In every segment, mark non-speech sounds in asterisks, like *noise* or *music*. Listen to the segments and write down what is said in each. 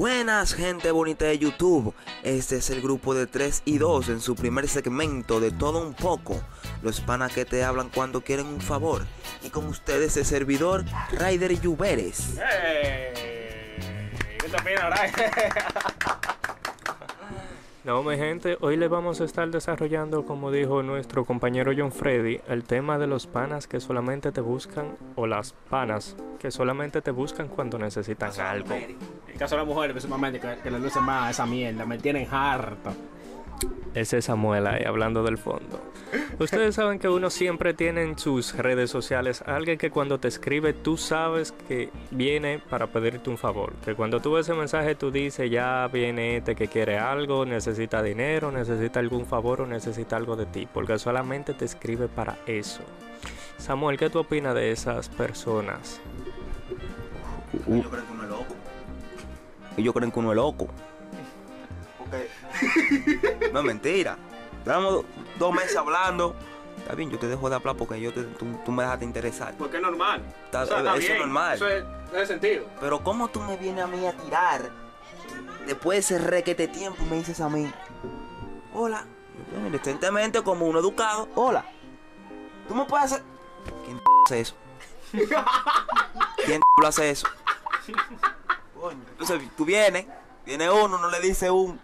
Buenas gente bonita de YouTube, este es el grupo de 3 y 2 en su primer segmento de todo un poco. Los panas que te hablan cuando quieren un favor. Y con ustedes el servidor Ryder Lluveres. ¿Qué te opinas, *laughs* No, mi gente, hoy le vamos a estar desarrollando, como dijo nuestro compañero John Freddy, el tema de los panas que solamente te buscan, o las panas que solamente te buscan cuando necesitan algo. En caso de las mujeres, principalmente, que, que les luce más esa mierda, me tienen harto. Es esa muela ahí, hablando del fondo. Ustedes saben que uno siempre tiene en sus redes sociales a alguien que cuando te escribe tú sabes que viene para pedirte un favor. Que cuando tú ves ese mensaje tú dices ya viene este que quiere algo, necesita dinero, necesita algún favor o necesita algo de ti. Porque solamente te escribe para eso. Samuel, ¿qué tú opinas de esas personas? Ellos creen que uno es loco. Ellos creen que uno es loco. Porque. No es mentira. Estamos dos meses hablando. Está bien, yo te dejo de hablar porque yo te- tú, tú me dejaste interesar. Porque es normal. Está- O sea, está eso es normal. Eso es, tiene sentido. Pero ¿cómo tú me vienes a mí a tirar después de ese requete tiempo y me dices a mí, hola, Yo, decentemente como un educado, hola, tú me puedes hacer... ¿Quién *laughs* hace eso? ¿Quién *laughs* hace eso? *laughs* Entonces tú vienes, viene uno, no le dice un...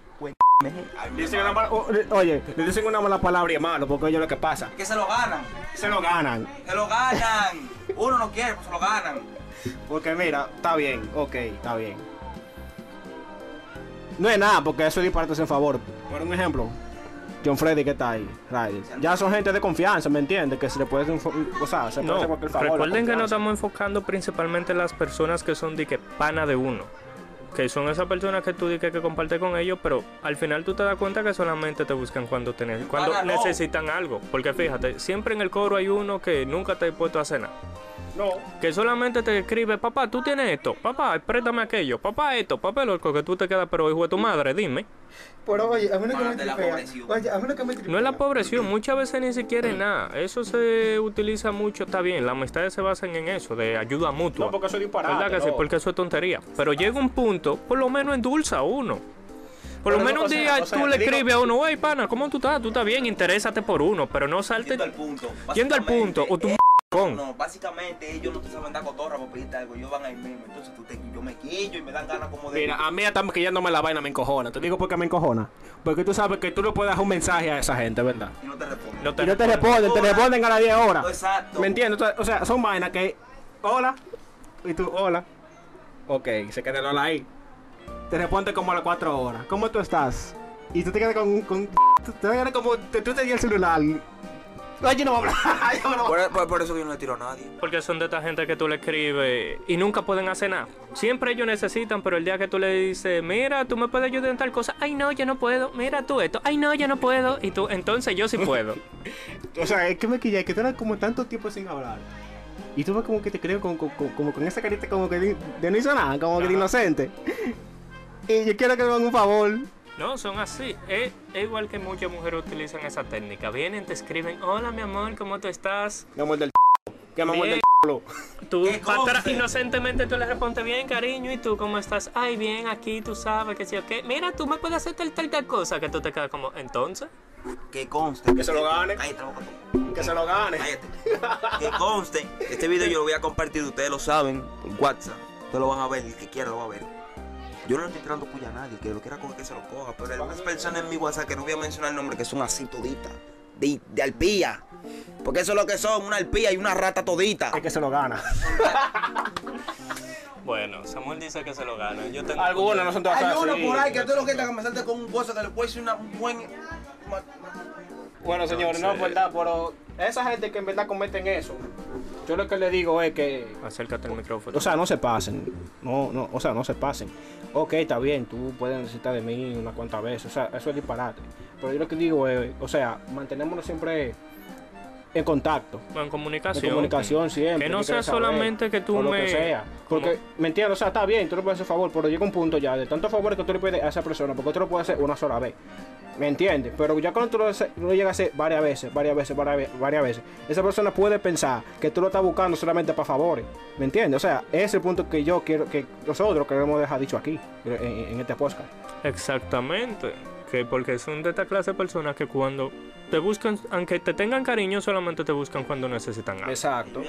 Dicen una hermano. mala- o- eh, oye, le dicen una mala palabra y malo, porque oye lo que pasa. Que se lo ganan, Se lo ganan. se lo ganan. Uno no quiere, pues se lo ganan. Porque mira, está bien, ok, está bien. No es nada, porque eso es disparate en favor. Por un ejemplo, John Freddy que está ahí. Ya son gente de confianza, ¿me entiendes? Que se le puede o sea, se puede No, hacer cualquier favor. recuerden que nos estamos enfocando principalmente en las personas que son de que pana de uno. Que son esas personas que tú dices que comparte con ellos, pero al final tú te das cuenta que solamente te buscan cuando, te ne- cuando no. necesitan algo. Porque fíjate, siempre en el coro hay uno que nunca te ha puesto a cenar. No, Que solamente te escribe, papá, tú tienes esto, papá, préstame aquello, papá, esto, papá, loco, que tú te quedas, pero hijo de tu madre, dime. Pero oye, a mí lo que me de la tripea. pobreción. Oye, a mí lo que me tripea. No es la pobreción, muchas veces ni siquiera es nada. Eso se utiliza mucho, está bien. Las amistades se basan en eso, de ayuda mutua. no, porque eso es disparate. ¿Verdad que sí? no. Porque eso es tontería. Pero llega un punto, por lo menos endulza a uno. Por lo menos un o sea, día o sea, tú le escribes a uno, hey pana, ¿cómo tú estás? Tú estás bien, interésate por uno, pero no salte Yendo al punto. yendo al punto. O tú Con. No, básicamente ellos no te saben dar cotorra para pedirte algo, ellos van ahí mismo. Entonces tú te, yo me quillo y me dan ganas como de. Mira, a mí hasta que ya no me la vaina me encojona. Te digo por qué me encojona. Porque tú sabes que tú le puedes dar un mensaje a esa gente, ¿verdad? y no te responden. No te Y no te responden. te a las 10 horas. Exacto. ¿Me entiendes? O sea- son vainas que. Hola. Y tú, hola. Ok, se queda el hola ahí. Te responde como a las 4 horas. ¿Cómo tú estás? Y tú te quedas con. con te quedas como. Tú te tenías el celular. Ay, yo no voy a hablar. *laughs* yo no voy a- Por, por- por eso yo no le tiro a nadie. Porque son de esta gente que tú le escribes y nunca pueden hacer nada. Siempre ellos necesitan, pero el día que tú le dices, mira, tú me puedes ayudar en tal cosa, ay no, yo no puedo, mira tú esto, ay no, yo no puedo, y tú, entonces yo sí puedo. *laughs* O sea, es que me quilla, que tú eras como tanto tiempo sin hablar. Y tú ves como que te creo con, con, con- como con esa carita como que de, de no hizo nada, como que de inocente. Y yo quiero que me hagan un favor. No, son así. Es, es igual que muchas mujeres utilizan esa técnica. Vienen, te escriben, hola mi amor, ¿cómo tú estás? Mi amor del *laughs* Que mi amor Bien. del *laughs* Tú ¿Qué para atrás, inocentemente tú le respondes bien, cariño, ¿y tú cómo estás? Ay, bien, aquí tú sabes que sí o qué. Mira, tú me puedes hacer tal, tal, tal cosa que tú te quedas como, entonces. Que conste. Que se lo gane. Cállate. Que se lo gane. Cállate. *laughs* que conste. Este video yo lo voy a compartir, ustedes lo saben, por WhatsApp. Ustedes lo van a ver, el que quiera lo va a ver. Yo no le estoy tirando puya a nadie, que lo quiera coger que se lo coja. Pero hay unas personas en mi WhatsApp que no voy a mencionar el nombre, que son así toditas. De, de alpía. Porque eso es lo que son, una alpía y una rata todita. Es que se lo gana. *laughs* Bueno, Samuel dice que se lo gana. Yo tengo Algunos no son todas Hay uno por ahí que tú lo que me salte con un gozo que le puede decir una, un buen. Bueno, señores, no es verdad, pero esa gente que en verdad cometen eso, yo lo que le digo es que Acércate al micrófono. O sea, no se pasen. No, no, o sea, no se pasen. Ok, está bien, tú puedes necesitar de mí unas cuantas veces. O sea, eso es disparate. Pero yo lo que digo es, o sea, mantenémonos siempre en contacto. En En comunicación. comunicación siempre. Que no sea saber, solamente que tú o lo me- Que sea. Porque, ¿me entiendes? O sea, está bien, tú le puedes hacer favor, pero llega un punto ya de tantos favores que tú le pides a esa persona, porque tú lo puedes hacer una sola vez. ¿Me entiendes? Pero ya cuando tú lo, lo llegas a hacer varias veces, varias veces, varias, ve- varias veces, esa persona puede pensar que tú lo estás buscando solamente para favores. ¿Me entiendes? O sea, ese es el punto que yo quiero, que nosotros queremos dejar dicho aquí, en, en este podcast. Exactamente. Que porque son de esta clase de personas que cuando te buscan, aunque te tengan cariño, solamente te buscan cuando necesitan algo. Exacto.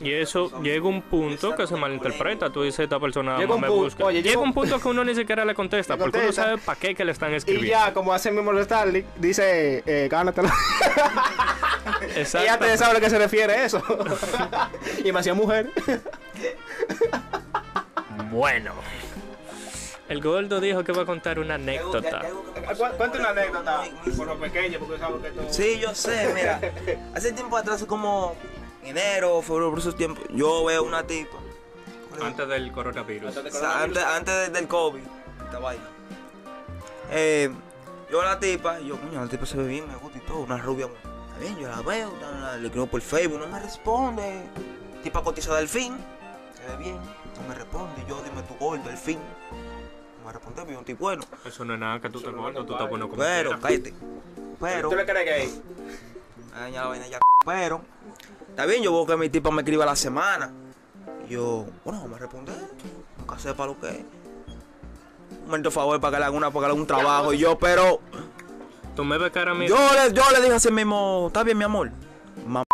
Y eso llega un punto que se malinterpreta. Tú dices, esta persona Llega no me busca. oye, llega un un- punto que uno ni *laughs* siquiera le contesta, porque uno sabe para qué que le están Y escribiendo. ya, como hace mismo Starlink, dice, eh, gánatelo. *laughs* Exacto. Ella te sabe a lo que se refiere eso. *laughs* y me hacía mujer. Bueno. El gordo dijo que va a contar una anécdota. Cuenta una anécdota por lo pequeño, porque sabes que tú. Sí, yo sé, mira. Hace tiempo atrás, como enero, febrero, por esos tiempos, yo veo una tipa. Antes del coronavirus. O sea, antes, antes de- del COVID, esta vaina. Eh, yo la tipa, y yo, coño, la tipa se ve bien, me gusta y todo, una rubia. Está bien, yo la veo, la- la- le escribo por Facebook, no me responde. Tipa cotizada del fin, se ve bien, no me responde. Y yo, dime tu gordo, el fin. No me responde, pero yo estoy bueno. Eso no es nada que tú te gordo, tú estás bueno como Pero, cállate. Pero, ¿Tú le crees gay? a dañar la vaina ya. Pero, está bien, yo veo que mi tipa me escribe a la semana. Y yo, bueno, vamos a responder. Nunca sepa lo que es. Un momento favor para que le haga una, para que le haga un trabajo. Y yo, pero, Tú me ves cara a mí. yo le, yo le dije así mismo, está bien, mi amor. Mam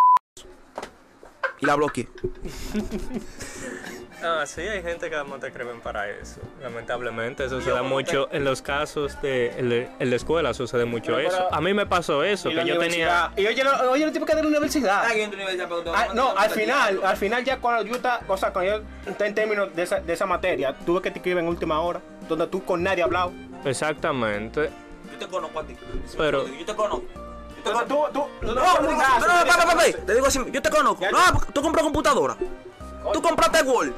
y la bloqueé. *laughs* Ah, sí, hay gente que además te escriben para eso. Lamentablemente, eso se da mucho en los casos de. En la, en la escuela sucede mucho Pero, eso. pero- A mí me pasó eso, Y que yo tenía. Y oye, lo- oye, el tipo que de la universidad. Ah, no, al final, al final ya cuando yo está, o sea, cuando yo está en términos de esa, de esa materia, tuve que te escribir en última hora, donde tú con nadie has hablado. Exactamente. Yo te conozco a ti. Pero- Yo te conozco. Yo te conozco. No, no, no, no, no, papá, papá, te digo así, yo te conozco. Ya, No, porque tú compras computadora. Tú compraste Word. No,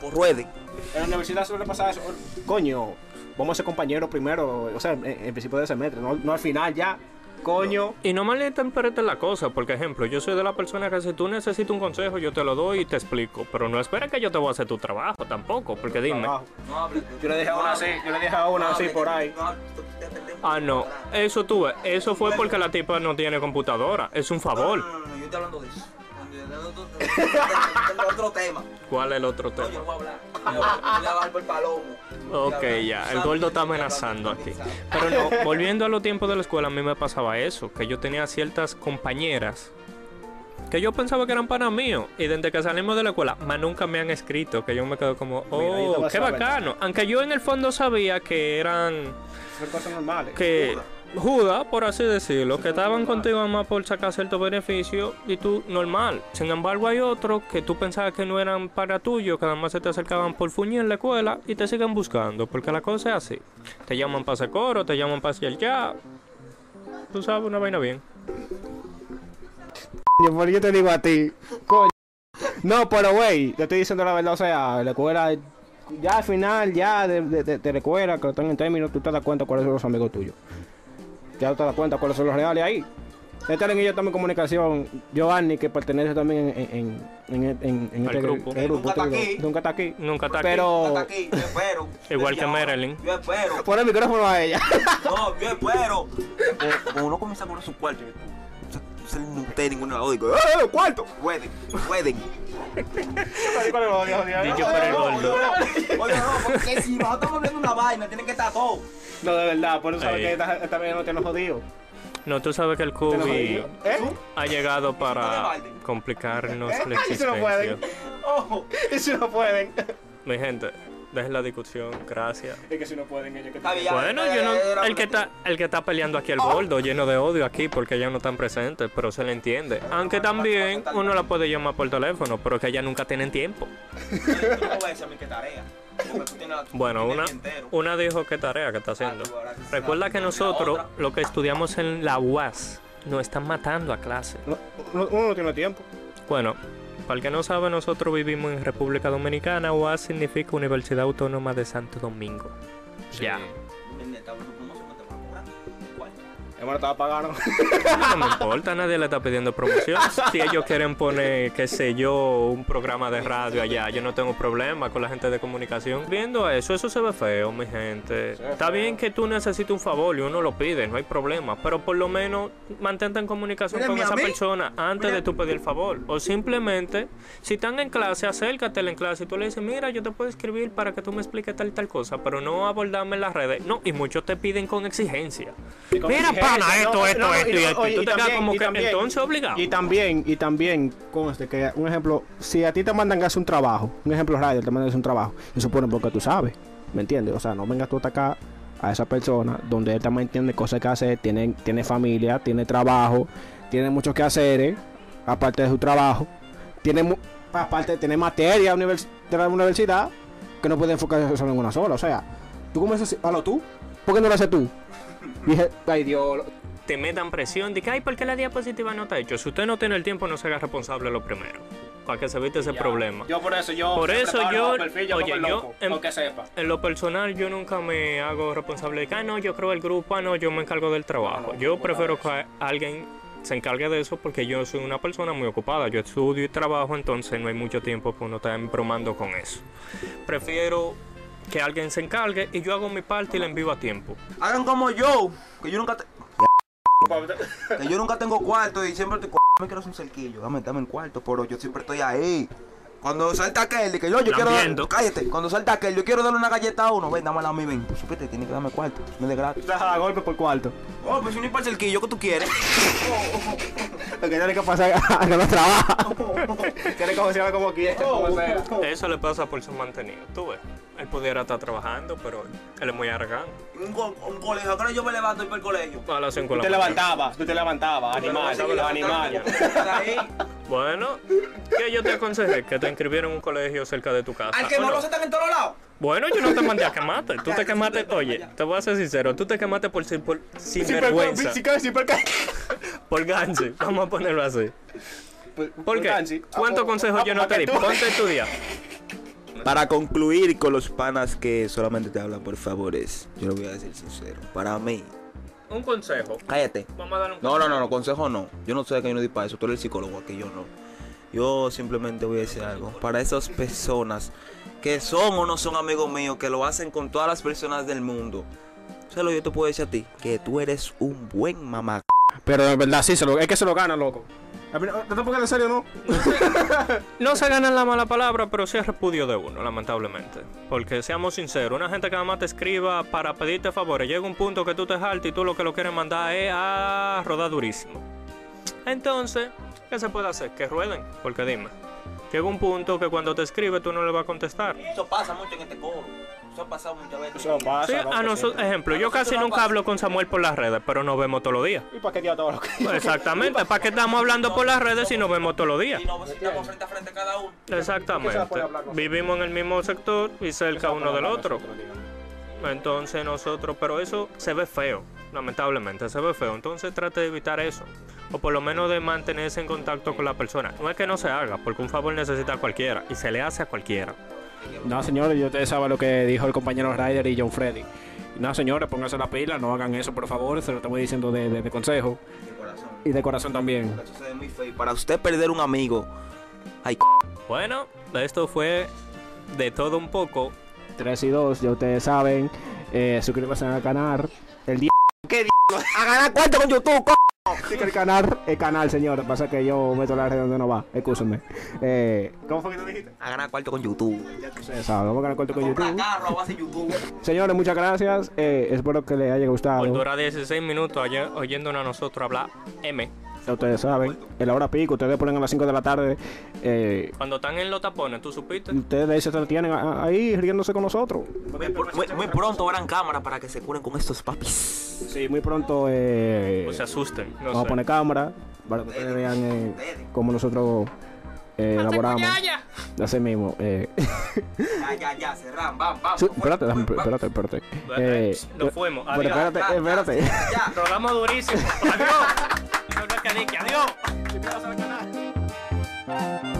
pues ruede. En la universidad suele pasar eso. Coño, vamos a ser compañeros primero, o sea, en, en principio de semestre, no, no al final ya. Coño. Y no malinterpretes la cosa, porque ejemplo, yo soy de la persona que si tú necesitas un consejo, yo te lo doy y te explico. Pero no esperes que yo te voy a hacer tu trabajo tampoco, porque dime. No. Yo le dejé a una así, yo le dejé a una así por ahí. Ah, no. Eso tuve. Eso fue porque la tipa no tiene computadora. Es un favor. No, no, no, no, yo estoy hablando de eso. Otro- tema. ¿Cuál es el otro No, yo tema? no voy a hablar. Yo voy a- hablar por el palomo. Ok, ya. El gordo está amenazando aquí. Pero no, *laughs* volviendo a los tiempos de la escuela, a mí me pasaba eso. Que yo tenía ciertas compañeras que yo pensaba que eran para mío. Y desde que salimos de la escuela, más nunca me han escrito. Que yo me quedo como, oh, a qué bacano. Aunque yo en el fondo sabía que eran Son cosas normales. que Judas, por así decirlo, que estaban contigo más por sacar cierto beneficio y tú normal. Sin embargo, hay otros que tú pensabas que no eran para tuyo, que además se te acercaban por fuñir en la escuela y te siguen buscando, porque la cosa es así. Te llaman para hacer coro, te llaman para hacer ya. Tú sabes, una vaina bien. Por yo te digo a ti, coño. No, pero güey, te estoy diciendo la verdad, o sea, la escuela, ya al final, ya de, de, de- escuela, que están en términos, tú te das cuenta cuáles son los amigos tuyos. Ya te das cuenta cuáles son los reales ahí. Están y yo también en comunicación, Giovanni, que pertenece también en, en, en, en, en, en este grupo. el grupo, Nunca está aquí. nunca está aquí. Nunca está aquí. Pero, Hasta aquí, yo espero. *laughs* Igual que Marilyn. Yo espero. pon el micrófono a ella. No, yo espero. Como- *laughs* uno comienza a poner su cuarto, yo- no se no usted ninguno de los dos, digo, ¡eh, cuarto! Pueden, pueden. *laughs* Dicho por el gordo. Oye, no, porque si nosotros estamos viendo una vaina, tienen que estar todos. No, de verdad, por eso sabes que esta, esta vez no nos jodido. No, tú sabes que el COVID. ¿Eh? ha llegado para complicarnos la *laughs* Eso no pueden. existencia. *laughs* Ojo, eso no pueden. Mi gente, dejen la discusión, gracias. Es que si no pueden ellos que. Bueno, yo no, el que está el que está peleando aquí el gordo, lleno de odio aquí porque ellos no están presentes, pero se le entiende. Aunque también uno la puede llamar por teléfono, pero que ellas nunca tienen tiempo. Bueno, una, una dijo qué tarea que está haciendo. Ah, que Recuerda que nosotros, lo que estudiamos en la UAS, nos están matando a clase. No, no- uno no tiene tiempo. Bueno, para el que no sabe, nosotros vivimos en República Dominicana. UAS significa Universidad Autónoma de Santo Domingo. Ya. Hermano, estaba pagando. No me importa, nadie le está pidiendo promoción. Si ellos quieren poner, qué sé yo, un programa de radio allá, yo no tengo problema con la gente de comunicación. Viendo eso, eso se ve feo, mi gente. Está bien que tú necesites un favor y uno lo pide, no hay problema. Pero por lo menos mantente en comunicación con esa persona antes de tú pedir el favor. O simplemente, si están en clase, acércatele en clase y tú le dices, mira, yo te puedo escribir para que tú me expliques tal y tal cosa, pero no abordarme en las redes. No, y muchos te piden con exigencia. Mira, exigencia, pana, esto, esto, esto y esto. Y tú te quedas también- como y que también- entonces obligado. Y también, y también, conste que, un ejemplo, si a ti te mandan a hacer un trabajo, un ejemplo, Ryder, te mandan a hacer un trabajo, y supone porque tú sabes, ¿me entiendes? O sea, no vengas tú a atacar a esa persona donde él también tiene cosas que hacer, tiene, tiene familia, tiene trabajo, tiene mucho que hacer, aparte de su trabajo, tiene, aparte tiene materia de la universidad que no puede enfocarse solo en una sola, o sea, tú comienzas a lo tú, ¿por qué no lo haces tú? Ay Dios, te metan presión de que, ay, ¿por qué la diapositiva no está hecho? Si usted no tiene el tiempo, no se haga responsable lo primero. Para que se evite ese problema. Yo por eso, yo. Por eso yo- bajo perfil, yo oye, yo en- aunque sepa. En lo personal, yo nunca me hago responsable de que, ah, no, yo creo el grupo, ah, no, yo me encargo del trabajo. Yo prefiero que alguien se encargue de eso porque yo soy una persona muy ocupada. Yo estudio y trabajo, entonces no hay mucho tiempo para uno estar bromando con eso. Prefiero que alguien se encargue y yo hago mi parte y la envío a tiempo. Hagan como yo, que yo nunca te- *laughs* que yo nunca tengo cuarto y siempre cu- me quiero hacer un cerquillo, dame, dame el cuarto, pero yo siempre estoy ahí. Cuando salta aquel, que yo, yo quiero dar, cállate, cuando salta aquel, yo quiero darle una galleta a uno, ven, dámela a mí, ven, pues supiste, tiene que darme cuarto, no es de gratis. Golpe por cuarto. Oh, pues si no es para el cerquillo, ¿qué tú quieres? *laughs* Lo que tiene que pasar a que no trabaja. *laughs* Quiere como se llama como quiera, como sea. Eso le pasa por su mantenido. Tú ves, él pudiera estar trabajando, pero él es muy arrogante. Un, co- un colegio, ahora yo me levanto y para el colegio. A las cinco Tú de te la mañana. levantabas, tú te levantabas, animal, animal. *laughs* Bueno, que yo te aconsejé que te inscribieran en un colegio cerca de tu casa. Al que ¿o no lo aceptan en todos lados. Bueno, yo no te mandé a quemarte. Tú te quemaste. Oye, te voy a ser sincero. Tú te quemaste por, sin- por sinvergüenza. *laughs* Por ganche. Vamos a ponerlo así. ¿Por qué? ¿Cuántos consejos yo no te di? Ponte a estudiar. *laughs* Para concluir con los panas que solamente te hablan por favores, yo lo voy a decir sincero. Para mí, Un consejo. cállate. Vamos a darle un No, no, no, no, consejo no. Yo no sé que yo no di para eso. Tú eres el psicólogo, que yo no. Yo simplemente voy a decir algo. Para esas personas que son o no son amigos míos, que lo hacen con todas las personas del mundo. Solo yo te puedo decir a ti que tú eres un buen mamá. Pero de verdad, sí, se lo, es que se lo gana, loco. ¿No te pongas en serio, no? *laughs* No se gana la mala palabra, pero sí es repudio de uno, lamentablemente. Porque seamos sinceros, una gente que nada más te escriba para pedirte favores, llega un punto que tú te jaltas y tú lo que lo quieres mandar es a rodar durísimo. Entonces, ¿qué se puede hacer? Que rueden, porque dime. Llega un punto que cuando te escribe tú no le vas a contestar. Eso pasa mucho en este coro. Eso ha pasado muchas veces. Eso pasa. Sí, a nosotros, ejemplo, yo casi nunca hablo con Samuel por las redes, pero nos vemos todos los días. ¿Y para qué tío todo lo que Exactamente, ¿para qué estamos hablando por las redes si nos vemos todos los días? Y nos estamos frente a frente cada uno. Exactamente. Vivimos en el mismo sector y cerca uno del otro. Entonces nosotros, pero eso se ve feo, lamentablemente, se ve feo. Entonces trate de evitar eso. O por lo menos de mantenerse en contacto con la persona. No es que no se haga, porque un favor necesita a cualquiera y se le hace a cualquiera. No, señores, yo ustedes saben lo que dijo el compañero Ryder y John Freddy. No, señores, pónganse la pila, no hagan eso, por favor. Se lo estamos diciendo de, de- de consejo De corazón. y de corazón también. Eso se ve muy feo. Y Para usted perder un amigo, ay, Bueno, esto fue de todo un poco. 3 y 2, ya ustedes saben. Eh, suscríbanse al canal. El día. ¿Qué día? a ganar cuenta con YouTube, co- El canal, el canal, señor. Pasa que yo meto la red donde no va. Excúsenme. Eh, ¿Cómo fue que tú dijiste? a ganar cuarto con YouTube. Ustedes saben, vamos a ganar cuarto con YouTube. carro a base de YouTube. Señores, muchas gracias. Eh, espero que les haya gustado. Por dura 16 minutos ayer, oyéndonos a nosotros hablar M. Ustedes saben. En la hora pico, ustedes ponen a las 5 de la tarde. Eh, Cuando están en los tapones, ¿tú supiste? ustedes se tienen ahí riéndose con nosotros. Muy, pr- muy- muy pronto verán cámara para que se curen con estos papis. Sí, muy pronto eh, O se asusten. No vamos a poner cámara para que ustedes vean eh, cómo nosotros eh, elaboramos. Así mismo. Eh, Ya, ya, ya, cerran, vamos, vamos. sí, espérate, déjame- espérate, espérate. Eh, Nos fuimos. pero Adiós. espérate, espérate. ya, ya. Rodamos durísimo. *laughs* Adiós. No, no, que dique, Adiós.